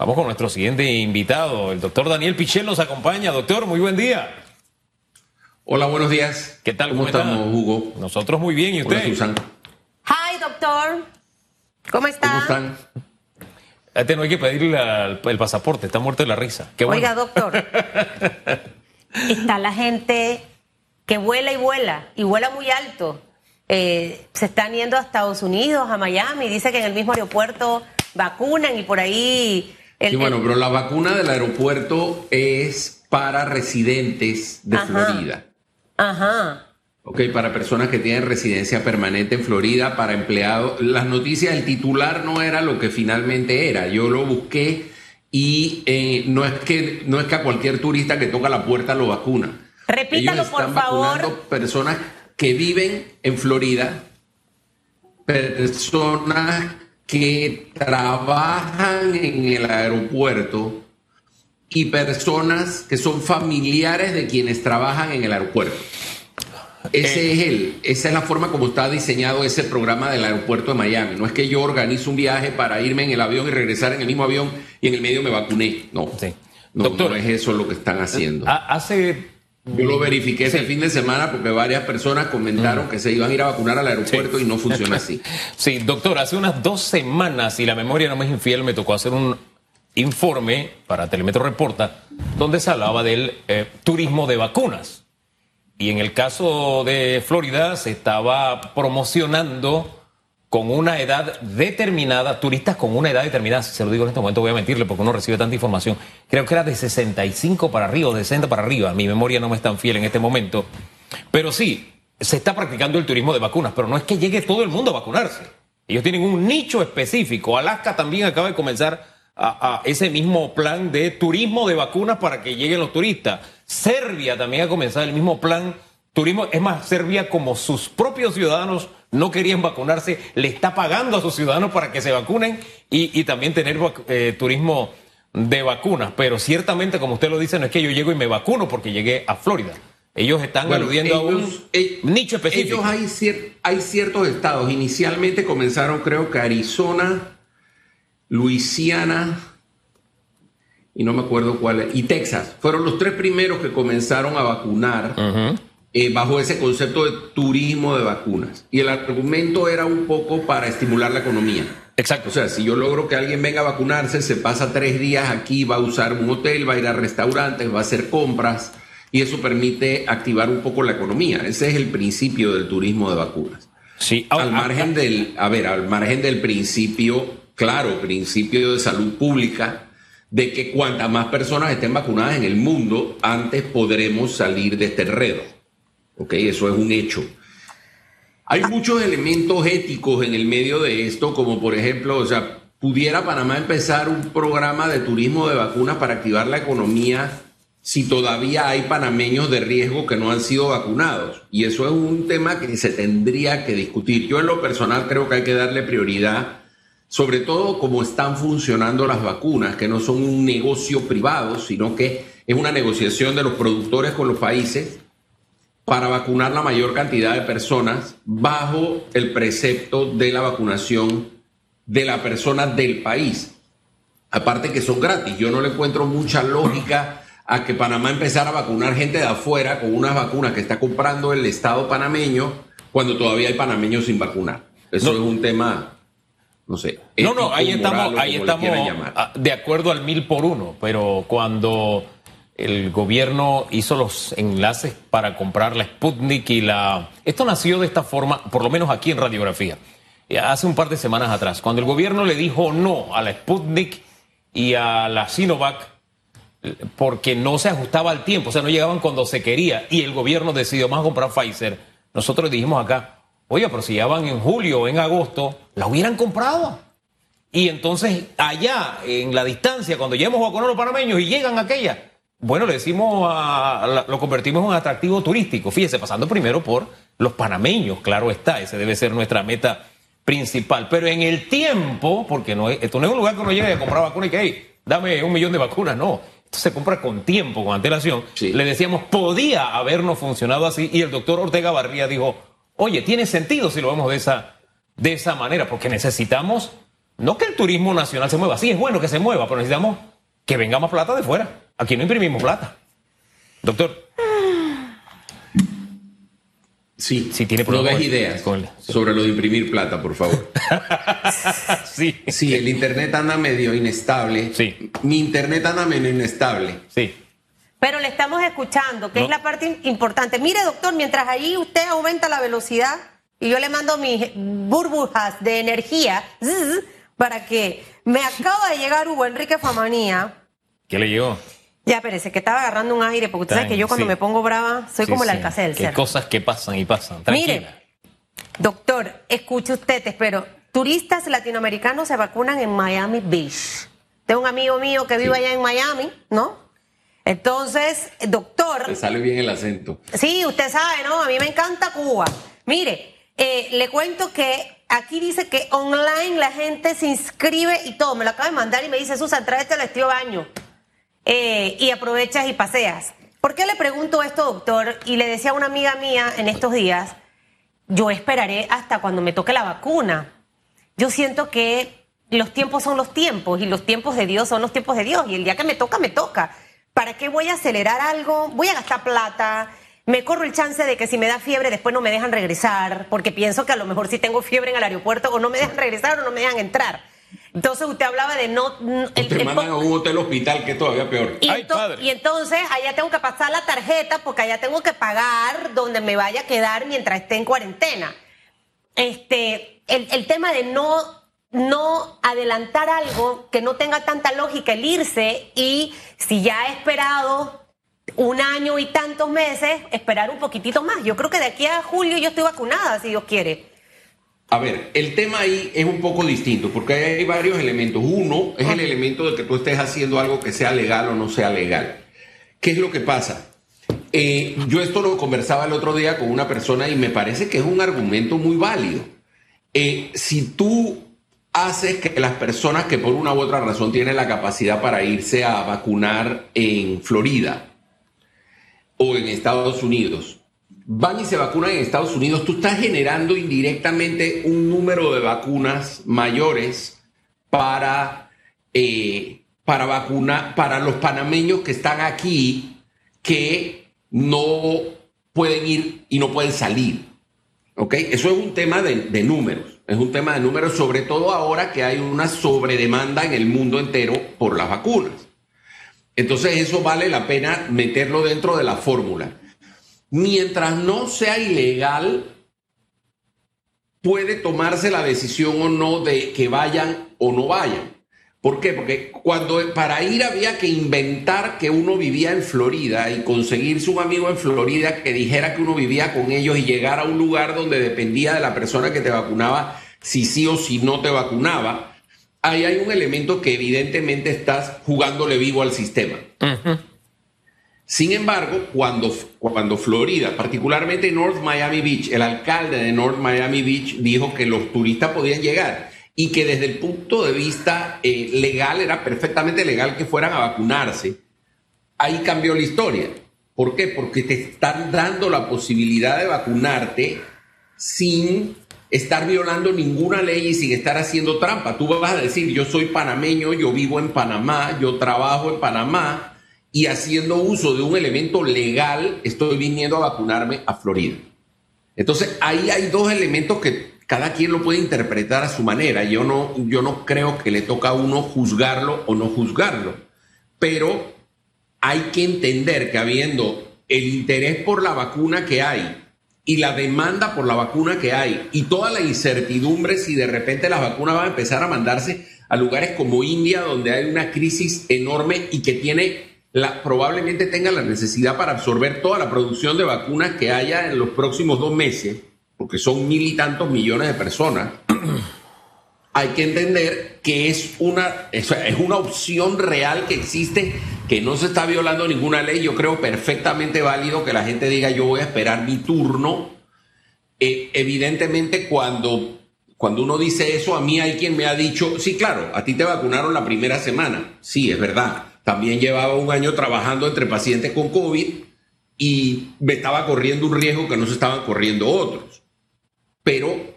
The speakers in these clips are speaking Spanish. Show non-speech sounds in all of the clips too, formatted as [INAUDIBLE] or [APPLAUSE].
Vamos con nuestro siguiente invitado. El doctor Daniel Pichel nos acompaña. Doctor, muy buen día. Hola, buenos días. ¿Qué tal? ¿Cómo, estamos, Hugo? Nosotros muy bien. ¿Y usted? Hola, Susan. Hi, doctor. ¿Cómo está? ¿Cómo están? A este no hay que pedirle el pasaporte, está muerto de la risa. Qué bueno. Oiga, doctor. [LAUGHS] está la gente que vuela y vuela, y vuela muy alto. Eh, se están yendo a Estados Unidos, a Miami. Dice que en el mismo aeropuerto vacunan y por ahí sí, bueno, pero la vacuna del aeropuerto es para residentes de Florida. Ajá. Ok, para personas que tienen residencia permanente en Florida, para empleados. Las noticias del titular no era lo que finalmente era. Yo lo busqué y eh, no, es que, no es que a cualquier turista que toca la puerta lo vacuna. Repítalo, Ellos están por favor. Personas que viven en Florida, personas que trabajan en el aeropuerto y personas que son familiares de quienes trabajan en el aeropuerto. Ese Eh. es el, esa es la forma como está diseñado ese programa del aeropuerto de Miami. No es que yo organizo un viaje para irme en el avión y regresar en el mismo avión y en el medio me vacuné. No. Sí. No, Doctor, no es eso lo que están haciendo. Ha- Hace Yo lo verifiqué ese fin de semana porque varias personas comentaron que se iban a ir a vacunar al aeropuerto Sí. y no funciona así. [LAUGHS] Sí, doctor, hace unas dos semanas, si la memoria no me es infiel, me tocó hacer un informe para Telemetro Reporta, donde se hablaba del eh, turismo de vacunas. Y en el caso de Florida se estaba promocionando con una edad determinada, turistas con una edad determinada, si se lo digo en este momento voy a mentirle porque uno recibe tanta información, creo que era de 65 para arriba de 60 para arriba, mi memoria no me es tan fiel en este momento, pero sí, se está practicando el turismo de vacunas, pero no es que llegue todo el mundo a vacunarse. Ellos tienen un nicho específico. Alaska también acaba de comenzar a ese mismo plan de turismo de vacunas para que lleguen los turistas. Serbia también ha comenzado el mismo plan turismo. Es más, Serbia como sus propios ciudadanos no querían vacunarse, le está pagando a sus ciudadanos para que se vacunen y, y también tener eh, turismo de vacunas. Pero ciertamente, como usted lo dice, no es que yo llego y me vacuno porque llegué a Florida. Ellos están Bueno, aludiendo a un eh, nicho específico. Ellos hay, cier- hay ciertos estados. Inicialmente comenzaron, creo que Arizona, Luisiana y no me acuerdo cuál, y Texas. Fueron los tres primeros que comenzaron a vacunar eh, bajo ese concepto de turismo de vacunas. Y el argumento era un poco para estimular la economía. Exacto. O sea, si yo logro que alguien venga a vacunarse, se pasa tres días aquí, va a usar un hotel, va a ir a restaurantes, va a hacer compras y eso permite activar un poco la economía. Ese es el principio del turismo de vacunas. sí, Al ahora- margen del, a ver, al margen del principio, claro, principio de salud pública, de que cuantas más personas estén vacunadas en el mundo, antes podremos salir de este enredo. ¿Ok? Eso es un hecho. Hay muchos elementos éticos en el medio de esto, como por ejemplo, o sea, pudiera Panamá empezar un programa de turismo de vacunas para activar la economía si todavía hay panameños de riesgo que no han sido vacunados. Y eso es un tema que se tendría que discutir. Yo en lo personal creo que hay que darle prioridad, sobre todo como están funcionando las vacunas, que no son un negocio privado, sino que es una negociación de los productores con los países para vacunar la mayor cantidad de personas bajo el precepto de la vacunación de la persona del país. Aparte que son gratis, yo no le encuentro mucha lógica a que Panamá empezara a vacunar gente de afuera con unas vacunas que está comprando el Estado panameño cuando todavía hay panameños sin vacunar. Eso No. es un tema, no sé. No, no, ahí estamos, ahí estamos ah, de acuerdo al mil por uno, pero cuando el gobierno hizo los enlaces para comprar la Sputnik y la... Esto nació de esta forma, por lo menos aquí en radiografía, eh, hace un par de semanas atrás, cuando el gobierno le dijo no a la Sputnik y a la Sinovac, porque no se ajustaba al tiempo, o sea, no llegaban cuando se quería, y el gobierno decidió más comprar Pfizer, nosotros dijimos acá, oye, pero si ya van en julio o en agosto, la hubieran comprado. Y entonces, allá, en la distancia, cuando lleguemos a los panameños y llegan aquellas, bueno, le decimos, a- lo convertimos en un atractivo turístico. Fíjese, pasando primero por los panameños, claro está, ese debe ser nuestra meta principal. Pero en el tiempo, porque no es, esto no es un lugar que uno llegue a comprar vacunas y que, hey, dame un millón de vacunas, no. Esto se compra con tiempo, con antelación. Sí. Le decíamos, podía habernos funcionado así, y el doctor Ortega Barría dijo, oye, tiene sentido si lo vemos de esa, de esa manera, porque necesitamos No que el turismo nacional se mueva, sí es bueno que se mueva, pero necesitamos que venga más plata de fuera. Aquí no imprimimos plata. Doctor. Sí, sí tiene no des ideas sobre lo de imprimir plata, por favor. [LAUGHS] sí. Sí, el internet anda medio inestable. Sí. Mi internet anda medio inestable. Sí. Pero le estamos escuchando, que es la parte importante. Mire, doctor, mientras ahí usted aumenta la velocidad y yo le mando mis burbujas de energía para que me acaba de llegar Hugo Enrique Famanía. ¿Qué le llegó? Ya, parece que estaba agarrando un aire, porque usted sabe que yo cuando me pongo brava soy como el alcacel. Hay cosas que pasan y pasan. Tranquila. Mire, doctor, escuche usted, te espero. Turistas latinoamericanos se vacunan en Miami Beach. Tengo un amigo mío que vive allá en Miami, ¿no? Entonces, doctor. Te sale bien el acento. Sí, usted sabe, ¿no? A mí me encanta Cuba. Mire, eh, le cuento que aquí dice que online la gente se inscribe y todo. Me lo acaba de mandar y me dice, Susan, tráete el estilo baño. Eh, y aprovechas y paseas. ¿Por qué le pregunto esto, doctor? Y le decía a una amiga mía en estos días, yo esperaré hasta cuando me toque la vacuna. Yo siento que los tiempos son los tiempos y los tiempos de Dios son los tiempos de Dios y el día que me toca, me toca. ¿Para qué voy a acelerar algo? Voy a gastar plata. Me corro el chance de que si me da fiebre después no me dejan regresar, porque pienso que a lo mejor si tengo fiebre en el aeropuerto o no me dejan regresar o no me dejan entrar. Entonces usted hablaba de no... El, te mandan a un hotel hospital que es todavía peor. Y, y, entonces allá tengo que pasar la tarjeta porque allá tengo que pagar donde me vaya a quedar mientras esté en cuarentena. Este, el, el tema de no, no adelantar algo que no tenga tanta lógica el irse y si ya he esperado un año y tantos meses, esperar un poquitito más. Yo creo que de aquí a julio yo estoy vacunada, si Dios quiere. A ver, el tema ahí es un poco distinto porque hay varios elementos. Uno es el elemento de que tú estés haciendo algo que sea legal o no sea legal. ¿Qué es lo que pasa? Eh, yo esto lo conversaba el otro día con una persona y me parece que es un argumento muy válido. Eh, si tú haces que las personas que por una u otra razón tienen la capacidad para irse a vacunar en Florida o en Estados Unidos, van y se vacunan en Estados Unidos, tú estás generando indirectamente un número de vacunas mayores para, eh, para vacunar, para los panameños que están aquí que no pueden ir y no pueden salir. ¿Ok? Eso es un tema de, de números. Es un tema de números, sobre todo ahora que hay una sobredemanda en el mundo entero por las vacunas. Entonces eso vale la pena meterlo dentro de la fórmula mientras no sea ilegal, puede tomarse la decisión o no de que vayan o no vayan. ¿Por qué? Porque cuando para ir había que inventar que uno vivía en Florida y conseguirse un amigo en Florida que dijera que uno vivía con ellos y llegar a un lugar donde dependía de la persona que te vacunaba si sí o si no te vacunaba, ahí hay un elemento que evidentemente estás jugándole vivo al sistema. Sin embargo, cuando, cuando Florida, particularmente North Miami Beach, el alcalde de North Miami Beach dijo que los turistas podían llegar y que desde el punto de vista eh, legal era perfectamente legal que fueran a vacunarse, ahí cambió la historia. ¿Por qué? Porque te están dando la posibilidad de vacunarte sin estar violando ninguna ley y sin estar haciendo trampa. Tú vas a decir, yo soy panameño, yo vivo en Panamá, yo trabajo en Panamá, y haciendo uso de un elemento legal, estoy viniendo a vacunarme a Florida. Entonces, ahí hay dos elementos que cada quien lo puede interpretar a su manera. Yo no, yo no creo que le toca a uno juzgarlo o no juzgarlo, pero hay que entender que habiendo el interés por la vacuna que hay y la demanda por la vacuna que hay y toda la incertidumbre si de repente las vacunas van a empezar a mandarse a lugares como India donde hay una crisis enorme y que tiene probablemente tenga la necesidad para absorber toda la producción de vacunas que haya en los próximos dos meses, porque son mil y tantos millones de personas, [CLEARS THROAT] hay que entender que es una, es una opción real que existe, que no se está violando ninguna ley. Yo creo perfectamente válido que la gente diga yo voy a esperar mi turno. Eh, evidentemente cuando, cuando uno dice eso, a mí hay quien me ha dicho, sí, claro, a ti te vacunaron la primera semana. Sí, es verdad también llevaba un año trabajando entre pacientes con COVID y me estaba corriendo un riesgo que no se estaban corriendo otros. Pero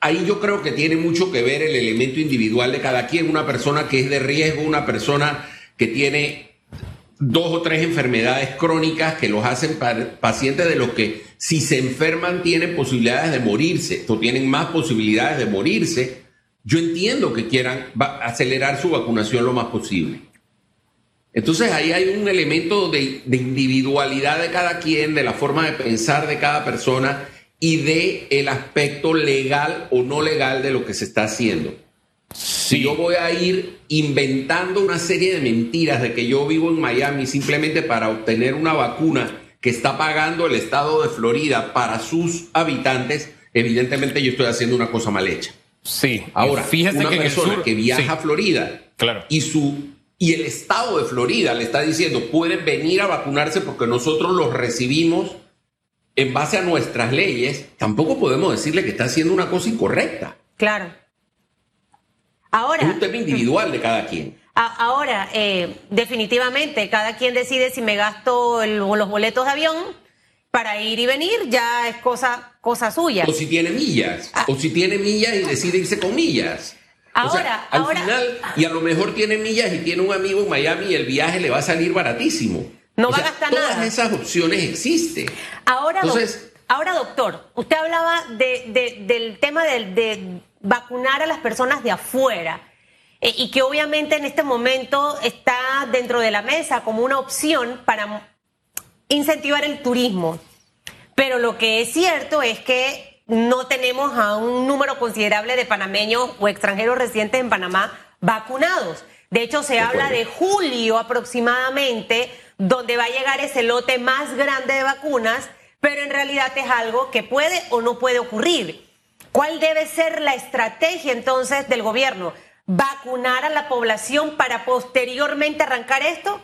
ahí yo creo que tiene mucho que ver el elemento individual de cada quien, una persona que es de riesgo, una persona que tiene dos o tres enfermedades crónicas que los hacen pacientes de los que si se enferman tienen posibilidades de morirse o tienen más posibilidades de morirse, yo entiendo que quieran acelerar su vacunación lo más posible. Entonces ahí hay un elemento de, individualidad de cada quien, de la forma de pensar de cada persona y de el aspecto legal o no legal de lo que se está haciendo. Si yo voy a ir inventando una serie de mentiras de que yo vivo en Miami simplemente para obtener una vacuna que está pagando el estado de Florida para sus habitantes, evidentemente yo estoy haciendo una cosa mal hecha. Sí. Ahora, fíjate una que persona que viaja a Florida claro. y su y el estado de Florida le está diciendo pueden venir a vacunarse porque nosotros los recibimos en base a nuestras leyes, tampoco podemos decirle que está haciendo una cosa incorrecta. Claro. Ahora. Es un tema individual de cada quien. Ahora, eh, definitivamente, cada quien decide si me gasto los boletos de avión para ir y venir, ya es cosa, cosa suya. O si tiene millas, ah. o si tiene millas y decide irse con millas. Ahora, al ahora, final, y a lo mejor tiene millas y tiene un amigo en Miami y el viaje le va a salir baratísimo. No va a gastar todas nada. Todas esas opciones existen. Ahora, Entonces, ahora doctor, usted hablaba del tema de vacunar a las personas de afuera. Eh, y que obviamente en este momento está dentro de la mesa como una opción para incentivar el turismo. Pero lo que es cierto es que no tenemos a un número considerable de panameños o extranjeros residentes en Panamá vacunados. De hecho, se habla de julio aproximadamente, donde va a llegar ese lote más grande de vacunas, pero en realidad es algo que puede o no puede ocurrir. ¿Cuál debe ser la estrategia entonces del gobierno? ¿Vacunar a la población para posteriormente arrancar esto?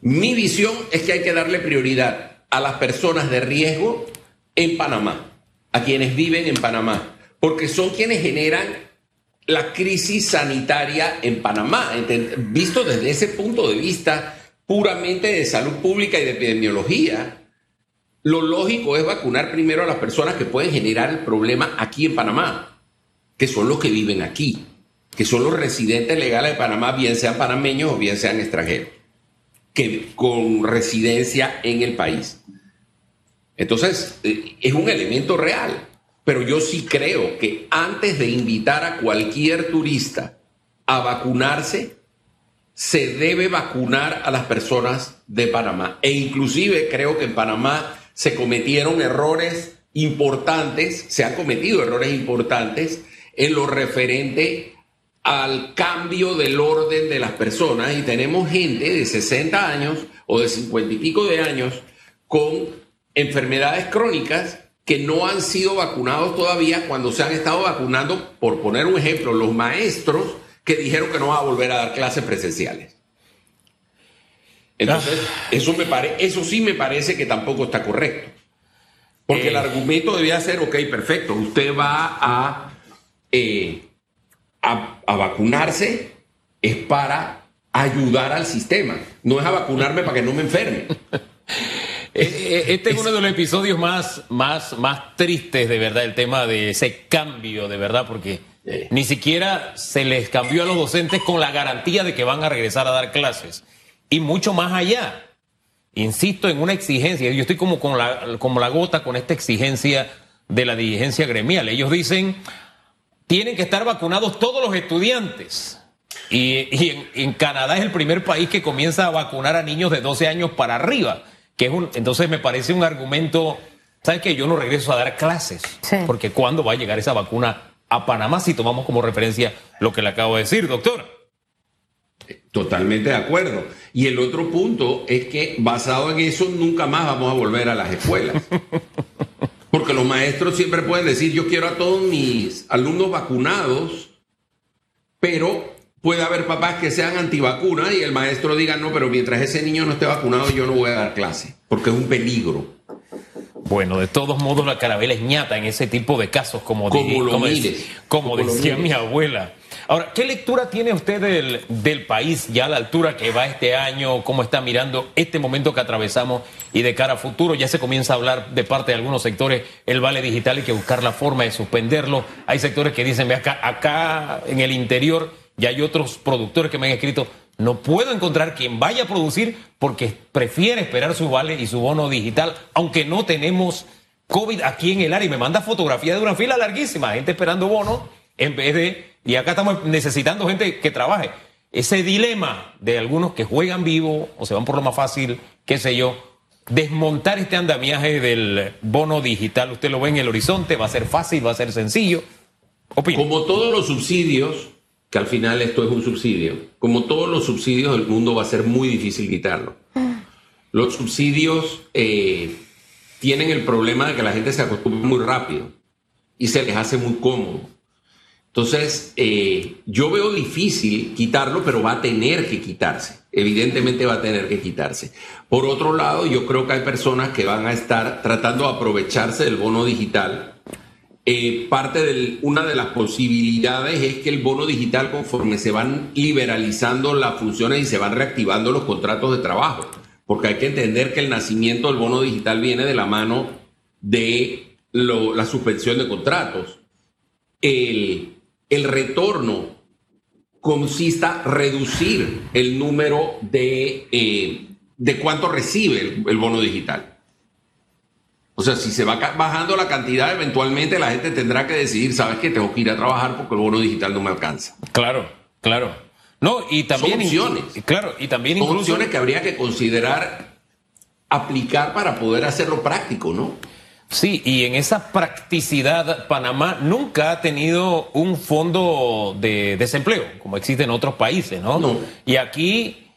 Mi visión es que hay que darle prioridad a las personas de riesgo en Panamá, a quienes viven en Panamá, porque son quienes generan la crisis sanitaria en Panamá, visto desde ese punto de vista puramente de salud pública y de epidemiología lo lógico es vacunar primero a las personas que pueden generar el problema aquí en Panamá, que son los que viven aquí, que son los residentes legales de Panamá, bien sean panameños o bien sean extranjeros, que con residencia en el país. Entonces, eh, es un elemento real, pero yo sí creo que antes de invitar a cualquier turista a vacunarse, se debe vacunar a las personas de Panamá. E inclusive creo que en Panamá se cometieron errores importantes, se han cometido errores importantes en lo referente al cambio del orden de las personas y tenemos gente de 60 años o de 50 y pico de años con enfermedades crónicas que no han sido vacunados todavía cuando se han estado vacunando, por poner un ejemplo, los maestros que dijeron que no van a volver a dar clases presenciales. Entonces, ah. eso, me pare, eso sí me parece que tampoco está correcto. Porque el eh. argumento debía ser, ok, perfecto, usted va eh, a, a, vacunarse, es para ayudar al sistema, no es a vacunarme para que no me enferme. [LAUGHS] Eh, este es uno de los episodios más, más, más tristes, de verdad, el tema de ese cambio, de verdad, porque ni siquiera se les cambió a los docentes con la garantía de que van a regresar a dar clases y mucho más allá. Insisto en una exigencia, yo estoy como, con la, como la gota con esta exigencia de la dirigencia gremial. Ellos dicen, tienen que estar vacunados todos los estudiantes. Y, en, Canadá es el primer país que comienza a vacunar a niños de 12 años para arriba. Que es un, entonces me parece un argumento, ¿sabes qué? Yo no regreso a dar clases. Porque ¿cuándo va a llegar esa vacuna a Panamá si tomamos como referencia lo que le acabo de decir, doctor? Totalmente de acuerdo. Y el otro punto es que basado en eso nunca más vamos a volver a las escuelas. [LAUGHS] Porque los maestros siempre pueden decir, yo quiero a todos mis alumnos vacunados, pero puede haber papás que sean antivacunas y el maestro diga, no, pero mientras ese niño no esté vacunado yo no voy a dar clase, porque es un peligro. Bueno, de todos modos la carabela es ñata en ese tipo de casos, como, como, como, decía mi abuela. Ahora, ¿qué lectura tiene usted del, del país ya a la altura que va este año? ¿Cómo está mirando este momento que atravesamos y de cara a futuro? Ya se comienza a hablar de parte de algunos sectores el vale digital, hay que buscar la forma de suspenderlo. Hay sectores que dicen, ve acá, acá en el interior, ya hay otros productores que me han escrito, no puedo encontrar quien vaya a producir porque prefiere esperar su vale y su bono digital, aunque no tenemos COVID aquí en el área. Y me manda fotografía de una fila larguísima, gente esperando bono en vez de... Y acá estamos necesitando gente que trabaje. Ese dilema de algunos que juegan vivo o se van por lo más fácil, qué sé yo, desmontar este andamiaje del bono digital, usted lo ve en el horizonte, va a ser fácil, va a ser sencillo. Como todos los subsidios, que al final esto es un subsidio. Como todos los subsidios del mundo va a ser muy difícil quitarlo. Los subsidios eh, tienen el problema de que la gente se acostumbra muy rápido y se les hace muy cómodo. Entonces, eh, yo veo difícil quitarlo, pero va a tener que quitarse. Evidentemente va a tener que quitarse. Por otro lado, yo creo que hay personas que van a estar tratando de aprovecharse del bono digital eh, parte de una de las posibilidades es que el bono digital, conforme se van liberalizando las funciones y se van reactivando los contratos de trabajo, porque hay que entender que el nacimiento del bono digital viene de la mano de la suspensión de contratos. El, retorno consista reducir el número de, eh, de cuánto recibe el bono digital. O sea, si se va bajando la cantidad, eventualmente la gente tendrá que decidir, ¿sabes qué? Tengo que ir a trabajar porque el bono digital no me alcanza. Claro, claro. No, y también. opciones. Claro, y también Son opciones que habría que considerar aplicar para poder hacerlo práctico, ¿no? Sí, y en esa practicidad, Panamá nunca ha tenido un fondo de desempleo, como existe en otros países, ¿no? No. Y aquí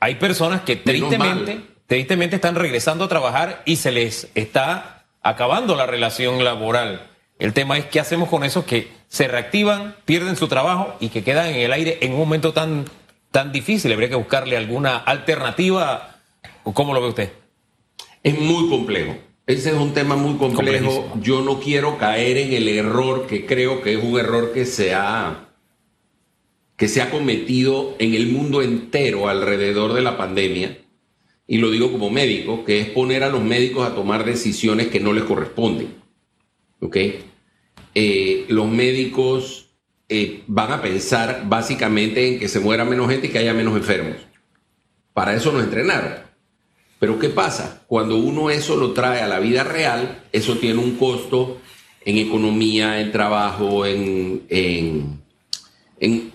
hay personas que tristemente tristemente están regresando a trabajar y se les está acabando la relación laboral. El tema es qué hacemos con esos que se reactivan, pierden su trabajo y que quedan en el aire en un momento tan, tan difícil. Habría que buscarle alguna alternativa. ¿Cómo lo ve usted? Es muy complejo. Ese es un tema muy complejo. Yo no quiero caer en el error que creo que es un error que se ha que se ha cometido en el mundo entero alrededor de la pandemia y lo digo como médico, que es poner a los médicos a tomar decisiones que no les corresponden. ¿Ok? Eh, los médicos eh, van a pensar básicamente en que se muera menos gente y que haya menos enfermos. Para eso nos entrenaron. Pero ¿qué pasa? Cuando uno eso lo trae a la vida real, eso tiene un costo en economía, en trabajo, en, en, en,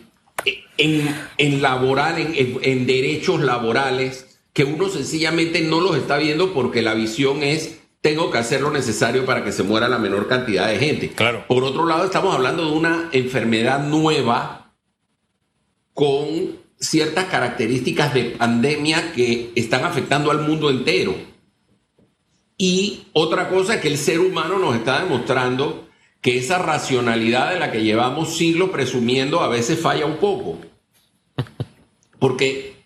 en, laboral, en derechos laborales que uno sencillamente no los está viendo porque la visión es tengo que hacer lo necesario para que se muera la menor cantidad de gente. Claro. Por otro lado, estamos hablando de una enfermedad nueva con ciertas características de pandemia que están afectando al mundo entero. Y otra cosa es que el ser humano nos está demostrando que esa racionalidad de la que llevamos siglos presumiendo a veces falla un poco. Porque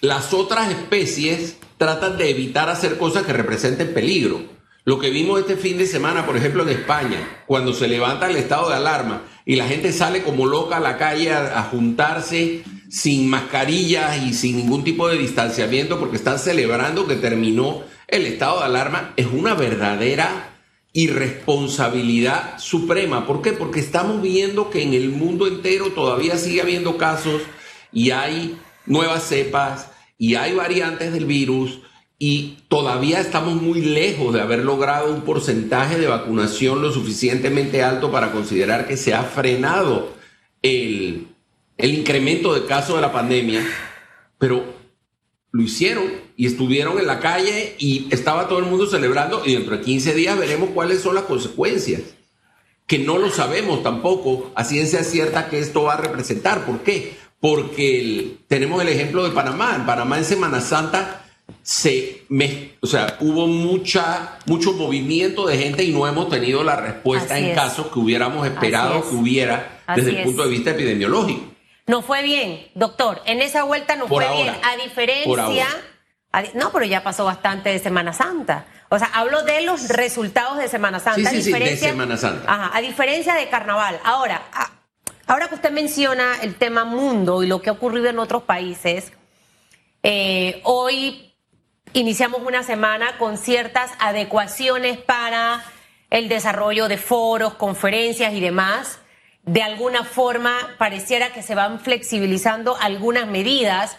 las otras especies tratan de evitar hacer cosas que representen peligro. Lo que vimos este fin de semana, por ejemplo, en España, cuando se levanta el estado de alarma y la gente sale como loca a la calle a, juntarse sin mascarillas y sin ningún tipo de distanciamiento porque están celebrando que terminó el estado de alarma, es una verdadera irresponsabilidad suprema. ¿Por qué? Porque estamos viendo que en el mundo entero todavía sigue habiendo casos y hay nuevas cepas y hay variantes del virus y todavía estamos muy lejos de haber logrado un porcentaje de vacunación lo suficientemente alto para considerar que se ha frenado el, incremento de casos de la pandemia, pero lo hicieron y estuvieron en la calle y estaba todo el mundo celebrando y dentro de 15 días veremos cuáles son las consecuencias, que no lo sabemos tampoco a ciencia cierta que esto va a representar. ¿Por qué? Porque tenemos el ejemplo de Panamá. En Panamá en Semana Santa se o sea, hubo mucha, mucho movimiento de gente y no hemos tenido la respuesta en casos que hubiéramos esperado que hubiera desde el punto de vista epidemiológico. No fue bien, doctor. En esa vuelta no fue bien. A diferencia. no, pero ya pasó bastante de Semana Santa. O sea, hablo de los resultados de Semana Santa. Sí, sí, sí, de Semana Santa. Ajá, a diferencia de Carnaval. Ahora, Ahora que usted menciona el tema mundo y lo que ha ocurrido en otros países, eh, hoy iniciamos una semana con ciertas adecuaciones para el desarrollo de foros, conferencias y demás. De alguna forma pareciera que se van flexibilizando algunas medidas.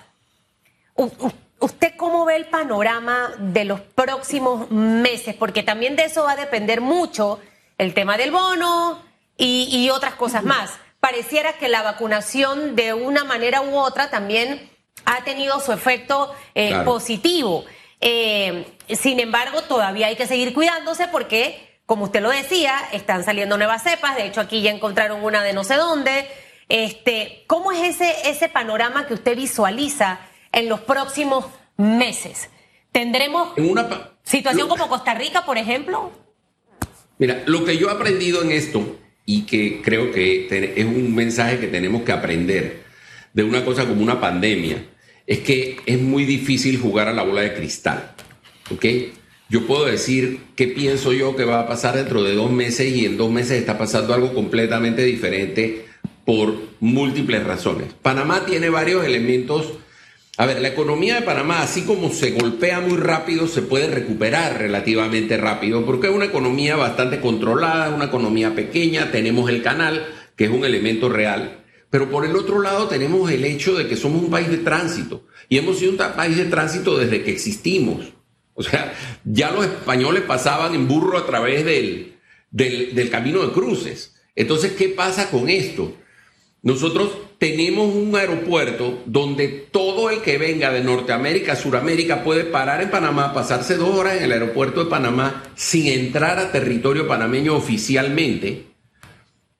¿Usted cómo ve el panorama de los próximos meses? Porque también de eso va a depender mucho el tema del bono y, otras cosas más. Pareciera que la vacunación de una manera u otra también ha tenido su efecto eh, positivo. Eh, sin embargo, todavía hay que seguir cuidándose porque, como usted lo decía, están saliendo nuevas cepas. De hecho, aquí ya encontraron una de no sé dónde. Este, ¿Cómo es ese, ese panorama que usted visualiza en los próximos meses? ¿Tendremos una situación como Costa Rica, por ejemplo? Mira, lo que yo he aprendido en esto y que creo que es un mensaje que tenemos que aprender de una cosa como una pandemia, es que es muy difícil jugar a la bola de cristal. ¿Ok? Yo puedo decir qué pienso yo que va a pasar dentro de dos meses y en dos meses está pasando algo completamente diferente por múltiples razones. Panamá tiene varios elementos a ver, la economía de Panamá, así como se golpea muy rápido, se puede recuperar relativamente rápido, porque es una economía bastante controlada, una economía pequeña, tenemos el canal, que es un elemento real, pero por el otro lado tenemos el hecho de que somos un país de tránsito, y hemos sido un país de tránsito desde que existimos. O sea, ya los españoles pasaban en burro a través del, del, del camino de cruces. Entonces, ¿qué pasa con esto? Nosotros tenemos un aeropuerto donde todo el que venga de Norteamérica Suramérica puede parar en Panamá, pasarse dos horas en el aeropuerto de Panamá sin entrar a territorio panameño oficialmente,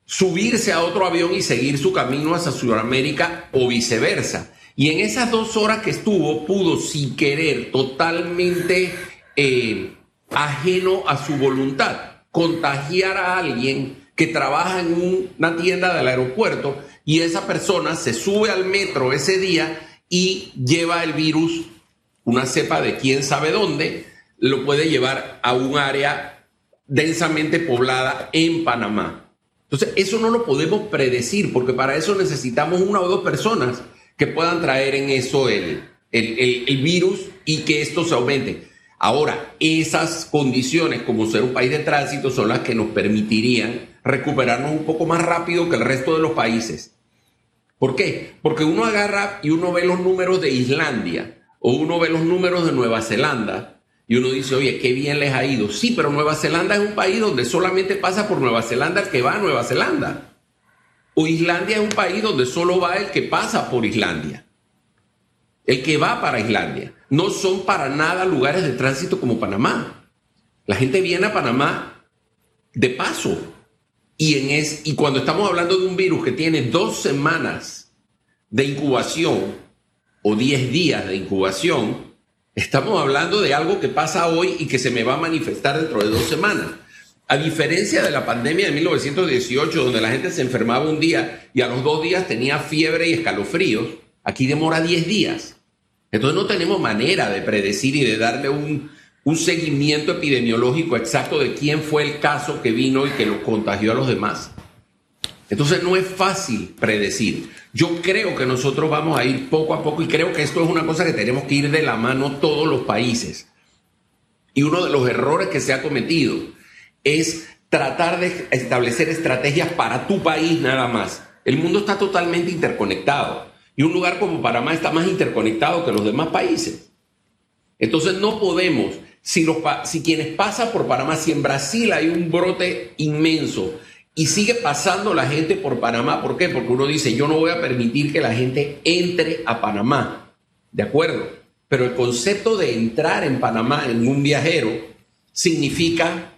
subirse a otro avión y seguir su camino hacia Sudamérica o viceversa. Y en esas dos horas que estuvo, pudo sin querer, totalmente eh, ajeno a su voluntad, contagiar a alguien que trabaja en una tienda del aeropuerto y esa persona se sube al metro ese día y lleva el virus, una cepa de quién sabe dónde, lo puede llevar a un área densamente poblada en Panamá. Entonces, eso no lo podemos predecir porque para eso necesitamos una o dos personas que puedan traer en eso el, el, el virus y que esto se aumente. Ahora, esas condiciones, como ser un país de tránsito, son las que nos permitirían recuperarnos un poco más rápido que el resto de los países. ¿Por qué? Porque uno agarra y uno ve los números de Islandia o uno ve los números de Nueva Zelanda y uno dice, oye, qué bien les ha ido. Sí, pero Nueva Zelanda es un país donde solamente pasa por Nueva Zelanda el que va a Nueva Zelanda. O Islandia es un país donde solo va el que pasa por Islandia. El que va para Islandia no son para nada lugares de tránsito como Panamá. La gente viene a Panamá de paso. Y, cuando estamos hablando de un virus que tiene dos semanas de incubación o diez días de incubación, estamos hablando de algo que pasa hoy y que se me va a manifestar dentro de dos semanas. A diferencia de la pandemia de 1918, donde la gente se enfermaba un día y a los dos días tenía fiebre y escalofríos, aquí demora diez días. Entonces no tenemos manera de predecir y de darle un, seguimiento epidemiológico exacto de quién fue el caso que vino y que lo contagió a los demás. Entonces no es fácil predecir. Yo creo que nosotros vamos a ir poco a poco y creo que esto es una cosa que tenemos que ir de la mano todos los países. Y uno de los errores que se ha cometido es tratar de establecer estrategias para tu país nada más. El mundo está totalmente interconectado. Y un lugar como Panamá está más interconectado que los demás países. Entonces no podemos, si, los, si quienes pasan por Panamá, si en Brasil hay un brote inmenso y sigue pasando la gente por Panamá, ¿por qué? Porque uno dice, yo no voy a permitir que la gente entre a Panamá. ¿De acuerdo? Pero el concepto de entrar en Panamá en un viajero significa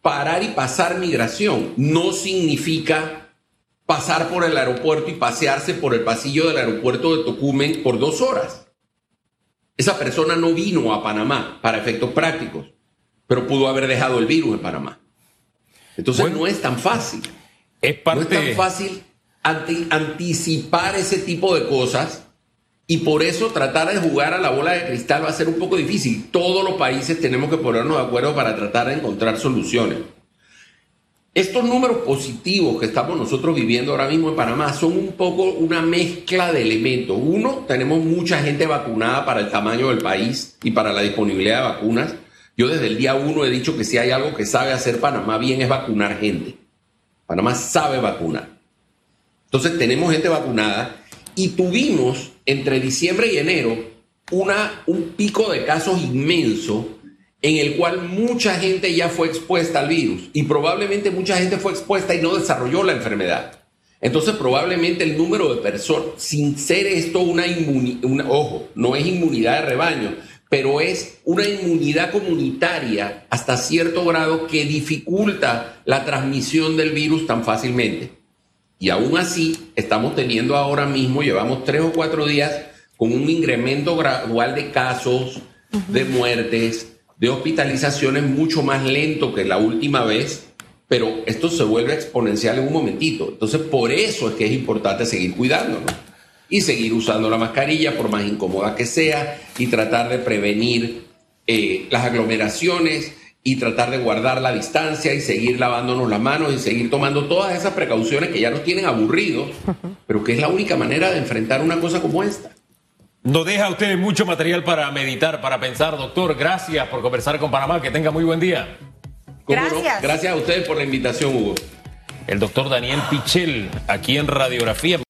parar y pasar migración, no significa pasar por el aeropuerto y pasearse por el pasillo del aeropuerto de Tocumen por dos horas. Esa persona no vino a Panamá para efectos prácticos, pero pudo haber dejado el virus en Panamá. Entonces no es tan fácil. Es No es tan fácil anticipar ese tipo de cosas y por eso tratar de jugar a la bola de cristal va a ser un poco difícil. Todos los países tenemos que ponernos de acuerdo para tratar de encontrar soluciones. Estos números positivos que estamos nosotros viviendo ahora mismo en Panamá son un poco una mezcla de elementos. Uno, tenemos mucha gente vacunada para el tamaño del país y para la disponibilidad de vacunas. Yo desde el día uno he dicho que si hay algo que sabe hacer Panamá bien es vacunar gente. Panamá sabe vacunar. Entonces tenemos gente vacunada y tuvimos entre diciembre y enero una, un pico de casos inmenso en el cual mucha gente ya fue expuesta al virus y probablemente mucha gente fue expuesta y no desarrolló la enfermedad. Entonces probablemente el número de personas, sin ser esto una inmunidad, ojo, no es inmunidad de rebaño, pero es una inmunidad comunitaria hasta cierto grado que dificulta la transmisión del virus tan fácilmente. Y aún así estamos teniendo ahora mismo, llevamos tres o cuatro días con un incremento gradual de casos, de muertes, de hospitalizaciones mucho más lento que la última vez, pero esto se vuelve exponencial en un momentito. Entonces, por eso es que es importante seguir cuidándonos y seguir usando la mascarilla, por más incómoda que sea, y tratar de prevenir eh, las aglomeraciones y tratar de guardar la distancia y seguir lavándonos las manos y seguir tomando todas esas precauciones que ya nos tienen aburridos, [LAUGHS] pero que es la única manera de enfrentar una cosa como esta. Nos deja usted mucho material para meditar, para pensar, doctor. Gracias por conversar con Panamá. Que tenga muy buen día. Gracias. Gracias a ustedes por la invitación, Hugo. El doctor Daniel Pichel, aquí en Radiografía.